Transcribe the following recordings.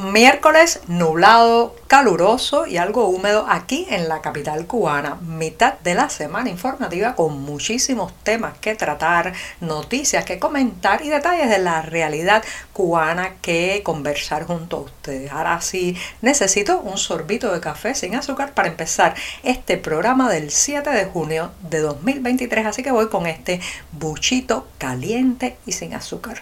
Miércoles nublado, caluroso y algo húmedo aquí en la capital cubana. Mitad de la semana informativa con muchísimos temas que tratar, noticias que comentar y detalles de la realidad cubana que conversar junto a ustedes. Ahora sí, necesito un sorbito de café sin azúcar para empezar este programa del 7 de junio de 2023. Así que voy con este buchito caliente y sin azúcar.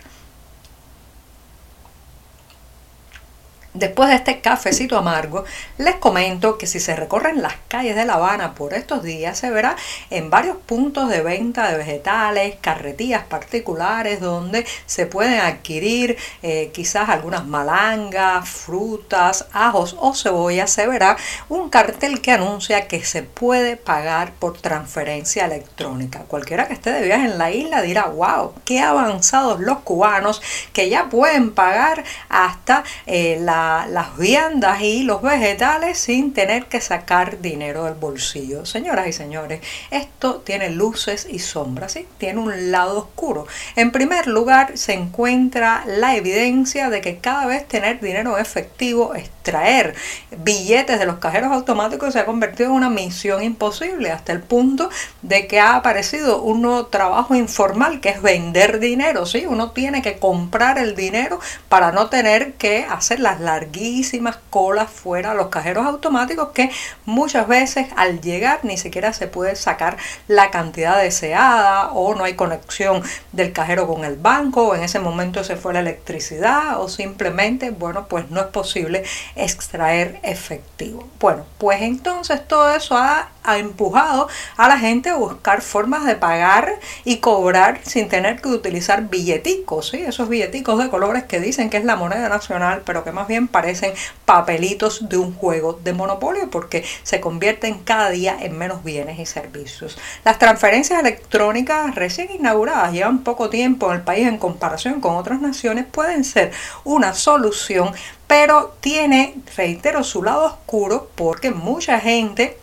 Después de este cafecito amargo, les comento que si se recorren las calles de La Habana por estos días, se verá en varios puntos de venta de vegetales, carretillas particulares donde se pueden adquirir eh, quizás algunas malangas, frutas, ajos o cebollas, se verá un cartel que anuncia que se puede pagar por transferencia electrónica. Cualquiera que esté de viaje en la isla dirá, wow, qué avanzados los cubanos que ya pueden pagar hasta eh, la las viandas y los vegetales sin tener que sacar dinero del bolsillo. Señoras y señores, esto tiene luces y sombras, ¿sí? tiene un lado oscuro. En primer lugar, se encuentra la evidencia de que cada vez tener dinero efectivo, extraer billetes de los cajeros automáticos se ha convertido en una misión imposible, hasta el punto de que ha aparecido un nuevo trabajo informal que es vender dinero. ¿sí? Uno tiene que comprar el dinero para no tener que hacer las larguísimas colas fuera a los cajeros automáticos que muchas veces al llegar ni siquiera se puede sacar la cantidad deseada o no hay conexión del cajero con el banco o en ese momento se fue la electricidad o simplemente, bueno, pues no es posible extraer efectivo. Bueno, pues entonces todo eso ha, empujado a la gente a buscar formas de pagar y cobrar sin tener que utilizar billeticos, ¿sí? esos billeticos de colores que dicen que es la moneda nacional, pero que más bien parecen papelitos de un juego de monopolio porque se convierten cada día en menos bienes y servicios. Las transferencias electrónicas recién inauguradas, llevan poco tiempo en el país en comparación con otras naciones, pueden ser una solución, pero tiene, reitero, su lado oscuro porque mucha gente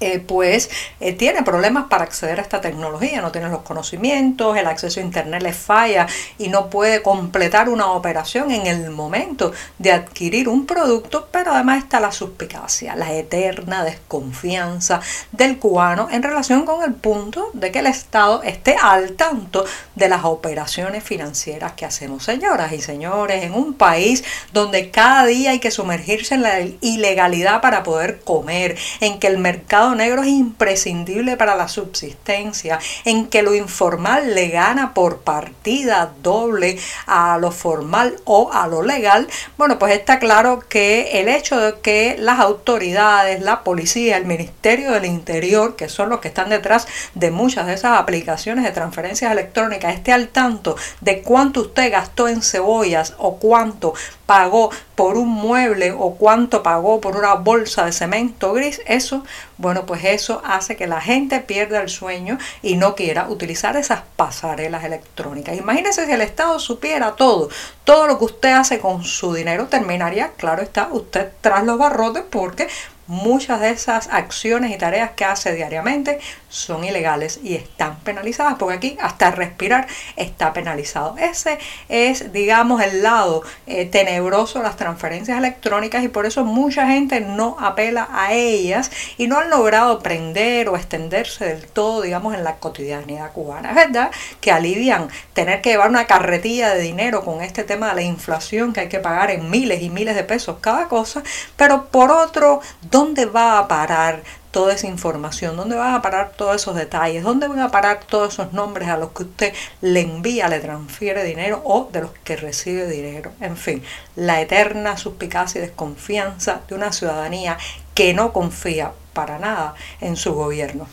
eh, pues eh, tiene problemas para acceder a esta tecnología, no tiene los conocimientos, el acceso a Internet le falla y no puede completar una operación en el momento de adquirir un producto, pero además está la suspicacia, la eterna desconfianza del cubano en relación con el punto de que el Estado esté al tanto de las operaciones financieras que hacemos. Señoras y señores, en un país donde cada día hay que sumergirse en la ilegalidad para poder comer, en que el mercado negro es imprescindible para la subsistencia, en que lo informal le gana por partida doble a lo formal o a lo legal, bueno, pues está claro que el hecho de que las autoridades, la policía, el Ministerio del Interior, que son los que están detrás de muchas de esas aplicaciones de transferencias electrónicas, esté al tanto de cuánto usted gastó en cebollas o cuánto pagó por un mueble o cuánto pagó por una bolsa de cemento gris, eso, bueno, pues eso hace que la gente pierda el sueño y no quiera utilizar esas pasarelas electrónicas. Imagínese si el Estado supiera todo, todo lo que usted hace con su dinero terminaría, claro está, usted tras los barrotes porque muchas de esas acciones y tareas que hace diariamente son ilegales y están penalizadas, porque aquí hasta respirar está penalizado. Ese es, digamos, el lado eh, tenebroso de las transferencias electrónicas y por eso mucha gente no apela a ellas y no han logrado prender o extenderse del todo, digamos, en la cotidianidad cubana. Es verdad que alivian tener que llevar una carretilla de dinero con este tema de la inflación que hay que pagar en miles y miles de pesos cada cosa, pero por otro, ¿dónde va a parar toda esa información? ¿Dónde van a parar todos esos detalles? ¿Dónde van a parar todos esos nombres a los que usted le envía, le transfiere dinero o de los que recibe dinero? En fin, la eterna suspicacia y desconfianza de una ciudadanía que no confía para nada en su gobierno.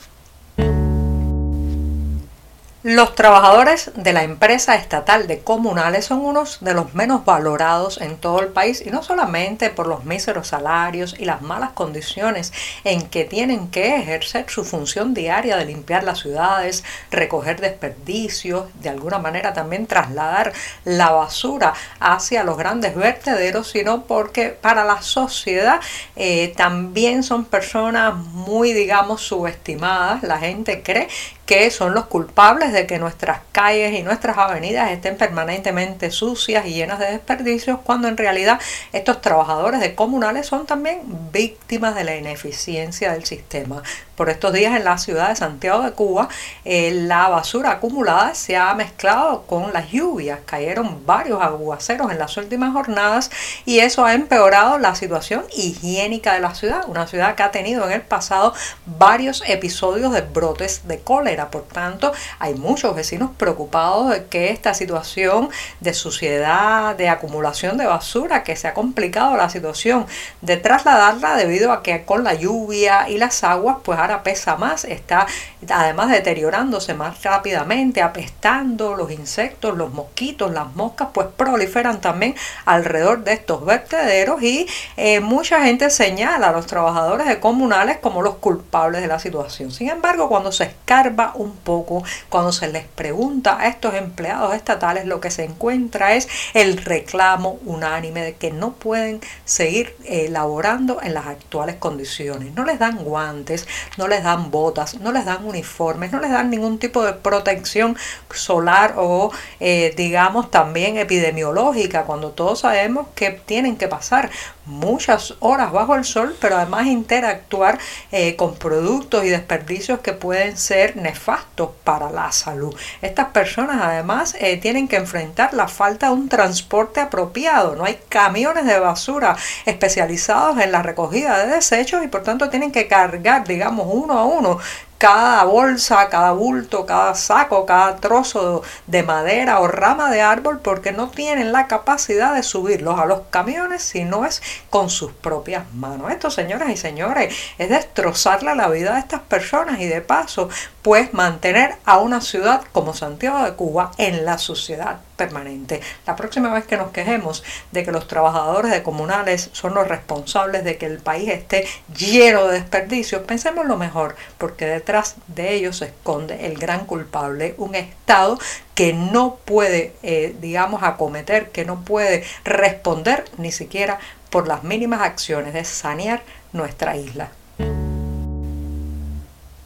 Los trabajadores de la empresa estatal de comunales son unos de los menos valorados en todo el país y no solamente por los míseros salarios y las malas condiciones en que tienen que ejercer su función diaria de limpiar las ciudades, recoger desperdicios, de alguna manera también trasladar la basura hacia los grandes vertederos, sino porque para la sociedad eh, también son personas muy, digamos, subestimadas. La gente cree que son los culpables de que nuestras calles y nuestras avenidas estén permanentemente sucias y llenas de desperdicios, cuando en realidad estos trabajadores de comunales son también víctimas de la ineficiencia del sistema. Por estos días en la ciudad de Santiago de Cuba, eh, la basura acumulada se ha mezclado con las lluvias. Cayeron varios aguaceros en las últimas jornadas y eso ha empeorado la situación higiénica de la ciudad. Una ciudad que ha tenido en el pasado varios episodios de brotes de cólera. Por tanto, hay muchos vecinos preocupados de que esta situación de suciedad, de acumulación de basura, que se ha complicado la situación de trasladarla debido a que con la lluvia y las aguas, pues ahora pesa más, está además deteriorándose más rápidamente, apestando los insectos, los mosquitos, las moscas, pues proliferan también alrededor de estos vertederos y eh, mucha gente señala a los trabajadores de comunales como los culpables de la situación. Sin embargo, cuando se escarba un poco, cuando se les pregunta a estos empleados estatales, lo que se encuentra es el reclamo unánime de que no pueden seguir elaborando en las actuales condiciones. No les dan guantes, no les dan botas, no les dan uniformes, no les dan ningún tipo de protección solar o eh, digamos también epidemiológica, cuando todos sabemos que tienen que pasar muchas horas bajo el sol, pero además interactuar eh, con productos y desperdicios que pueden ser nefastos para la salud. Estas personas además eh, tienen que enfrentar la falta de un transporte apropiado. No hay camiones de basura especializados en la recogida de desechos y por tanto tienen que cargar, digamos, uno a uno cada bolsa, cada bulto, cada saco, cada trozo de madera o rama de árbol porque no tienen la capacidad de subirlos a los camiones si no es con sus propias manos. Esto, señoras y señores, es destrozarle la vida a estas personas y de paso, pues mantener a una ciudad como Santiago de Cuba en la sociedad permanente. La próxima vez que nos quejemos de que los trabajadores de comunales son los responsables de que el país esté lleno de desperdicios, pensemos lo mejor, porque detrás de ellos se esconde el gran culpable, un Estado que no puede, eh, digamos, acometer, que no puede responder ni siquiera por las mínimas acciones de sanear nuestra isla.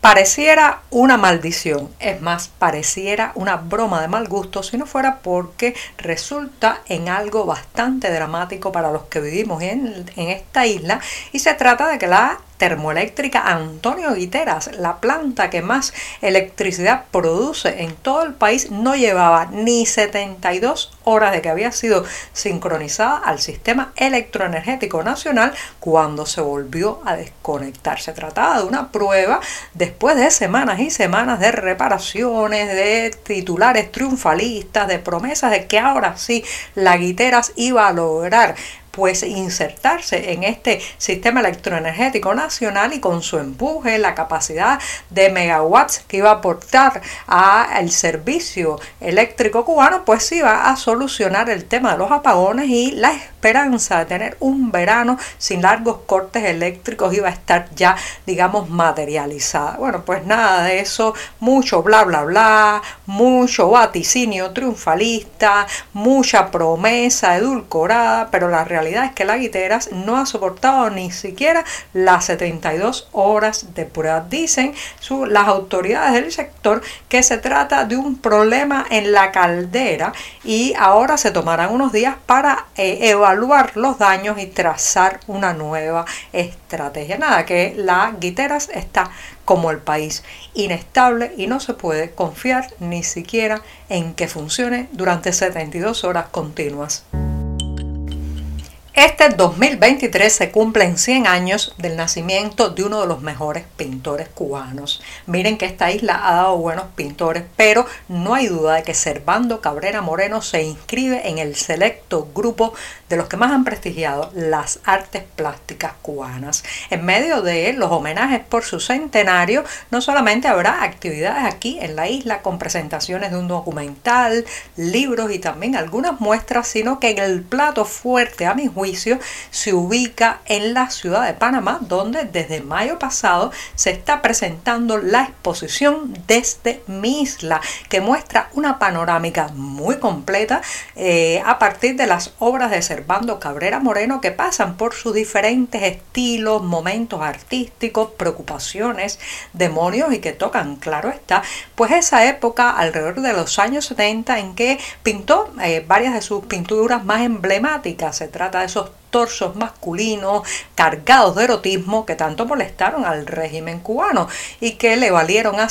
Pareciera una maldición, es más, pareciera una broma de mal gusto si no fuera porque resulta en algo bastante dramático para los que vivimos en, en esta isla y se trata de que la termoeléctrica Antonio Guiteras, la planta que más electricidad produce en todo el país, no llevaba ni 72 horas de que había sido sincronizada al sistema electroenergético nacional cuando se volvió a desconectar. Se trataba de una prueba después de semanas y semanas de reparaciones, de titulares triunfalistas, de promesas de que ahora sí la Guiteras iba a lograr pues insertarse en este sistema electroenergético nacional y con su empuje, la capacidad de megawatts que iba a aportar al servicio eléctrico cubano, pues iba a solucionar el tema de los apagones y la esperanza de tener un verano sin largos cortes eléctricos iba a estar ya, digamos, materializada. Bueno, pues nada de eso, mucho bla, bla, bla, mucho vaticinio triunfalista, mucha promesa edulcorada, pero la realidad es que la Guiteras no ha soportado ni siquiera las 72 horas de prueba. Dicen las autoridades del sector que se trata de un problema en la caldera y ahora se tomarán unos días para eh, evaluar evaluar los daños y trazar una nueva estrategia. Nada, que la Guiteras está como el país, inestable y no se puede confiar ni siquiera en que funcione durante 72 horas continuas. Este 2023 se cumplen 100 años del nacimiento de uno de los mejores pintores cubanos. Miren que esta isla ha dado buenos pintores, pero no hay duda de que Servando Cabrera Moreno se inscribe en el selecto grupo de los que más han prestigiado las artes plásticas cubanas. En medio de los homenajes por su centenario, no solamente habrá actividades aquí en la isla con presentaciones de un documental, libros y también algunas muestras, sino que el plato fuerte, a mi juicio, se ubica en la ciudad de Panamá, donde desde mayo pasado se está presentando la exposición Desde mi isla, que muestra una panorámica muy completa eh, a partir de las obras de Cabrera Moreno que pasan por sus diferentes estilos, momentos artísticos, preocupaciones, demonios y que tocan, claro está, pues esa época alrededor de los años 70 en que pintó eh, varias de sus pinturas más emblemáticas. Se trata de esos torsos masculinos cargados de erotismo que tanto molestaron al régimen cubano y que le valieron a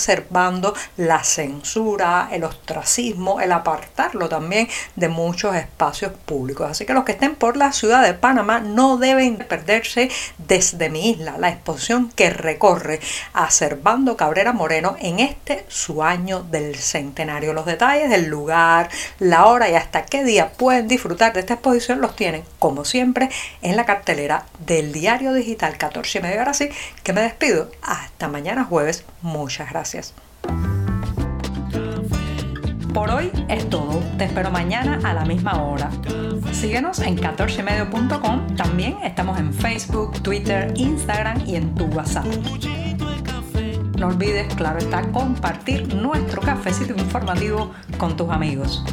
la censura, el ostracismo, el apartarlo también de muchos espacios públicos. Así que los que estén por la ciudad de Panamá no deben perderse desde mi isla la exposición que recorre a Servando Cabrera Moreno en este su año del centenario. Los detalles del lugar, la hora y hasta qué día pueden disfrutar de esta exposición los tienen, como en la cartelera del diario digital 14 y media. Ahora sí, que me despido. Hasta mañana jueves. Muchas gracias. Por hoy es todo. Te espero mañana a la misma hora. Síguenos en 14medio.com. También estamos en Facebook, Twitter, Instagram y en tu WhatsApp. No olvides, claro está, compartir nuestro cafecito informativo con tus amigos.